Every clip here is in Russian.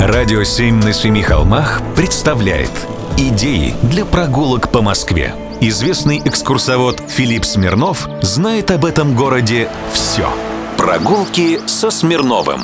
Радио «Семь на семи холмах» представляет Идеи для прогулок по Москве. Известный экскурсовод Филипп Смирнов знает об этом городе все. Прогулки со Смирновым.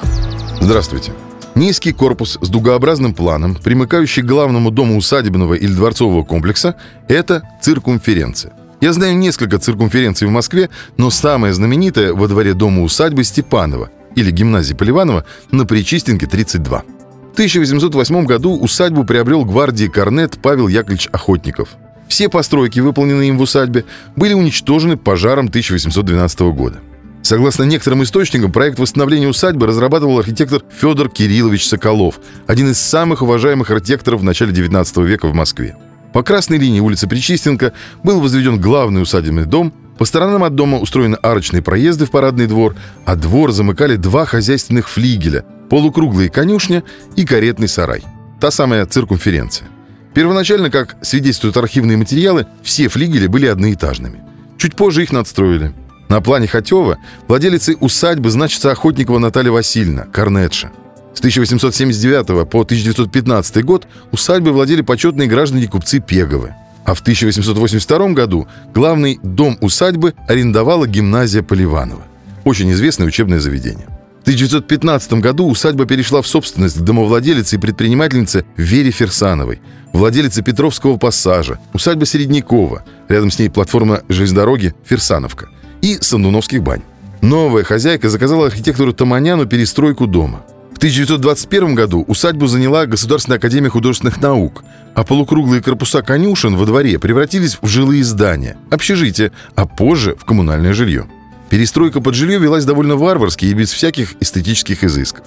Здравствуйте. Низкий корпус с дугообразным планом, примыкающий к главному дому усадебного или дворцового комплекса, это циркумференция. Я знаю несколько циркумференций в Москве, но самая знаменитая во дворе дома усадьбы Степанова или гимназии Поливанова на Причистенке 32. В 1808 году усадьбу приобрел гвардии корнет Павел Яковлевич Охотников. Все постройки, выполненные им в усадьбе, были уничтожены пожаром 1812 года. Согласно некоторым источникам, проект восстановления усадьбы разрабатывал архитектор Федор Кириллович Соколов, один из самых уважаемых архитекторов в начале XIX века в Москве. По красной линии улицы Причистенко был возведен главный усадебный дом, по сторонам от дома устроены арочные проезды в парадный двор, а двор замыкали два хозяйственных флигеля, полукруглые конюшня и каретный сарай. Та самая циркумференция. Первоначально, как свидетельствуют архивные материалы, все флигели были одноэтажными. Чуть позже их надстроили – на плане Хотева владелицей усадьбы значится Охотникова Наталья Васильевна, корнетша. С 1879 по 1915 год усадьбой владели почетные граждане купцы Пеговы. А в 1882 году главный дом усадьбы арендовала гимназия Поливанова. Очень известное учебное заведение. В 1915 году усадьба перешла в собственность к домовладелице и предпринимательнице Вере Ферсановой, владелице Петровского пассажа, усадьба Середнякова, рядом с ней платформа железнодороги Ферсановка и Сандуновских бань. Новая хозяйка заказала архитектору Таманяну перестройку дома. В 1921 году усадьбу заняла Государственная академия художественных наук, а полукруглые корпуса конюшен во дворе превратились в жилые здания, общежитие, а позже в коммунальное жилье. Перестройка под жилье велась довольно варварски и без всяких эстетических изысков.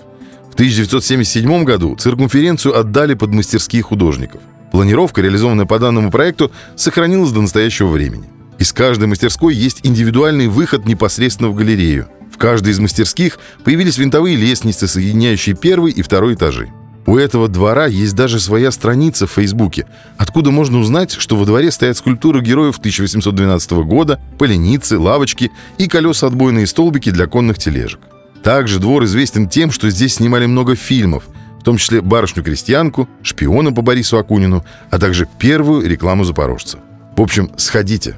В 1977 году циркумференцию отдали под мастерские художников. Планировка, реализованная по данному проекту, сохранилась до настоящего времени. Из каждой мастерской есть индивидуальный выход непосредственно в галерею. В каждой из мастерских появились винтовые лестницы, соединяющие первый и второй этажи. У этого двора есть даже своя страница в Фейсбуке, откуда можно узнать, что во дворе стоят скульптуры героев 1812 года, поленицы, лавочки и колеса-отбойные столбики для конных тележек. Также двор известен тем, что здесь снимали много фильмов, в том числе «Барышню-крестьянку», «Шпиона по Борису Акунину», а также первую рекламу запорожца. В общем, сходите,